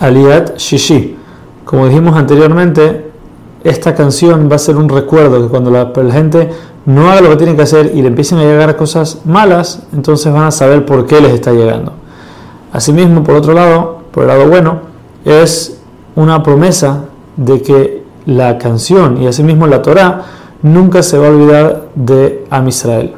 Aliat Shishi. Como dijimos anteriormente, esta canción va a ser un recuerdo que cuando la, gente no haga lo que tiene que hacer y le empiecen a llegar cosas malas, entonces van a saber por qué les está llegando. Asimismo, por otro lado, por el lado bueno, es una promesa de que la canción y asimismo la Torah nunca se va a olvidar de Am Israel.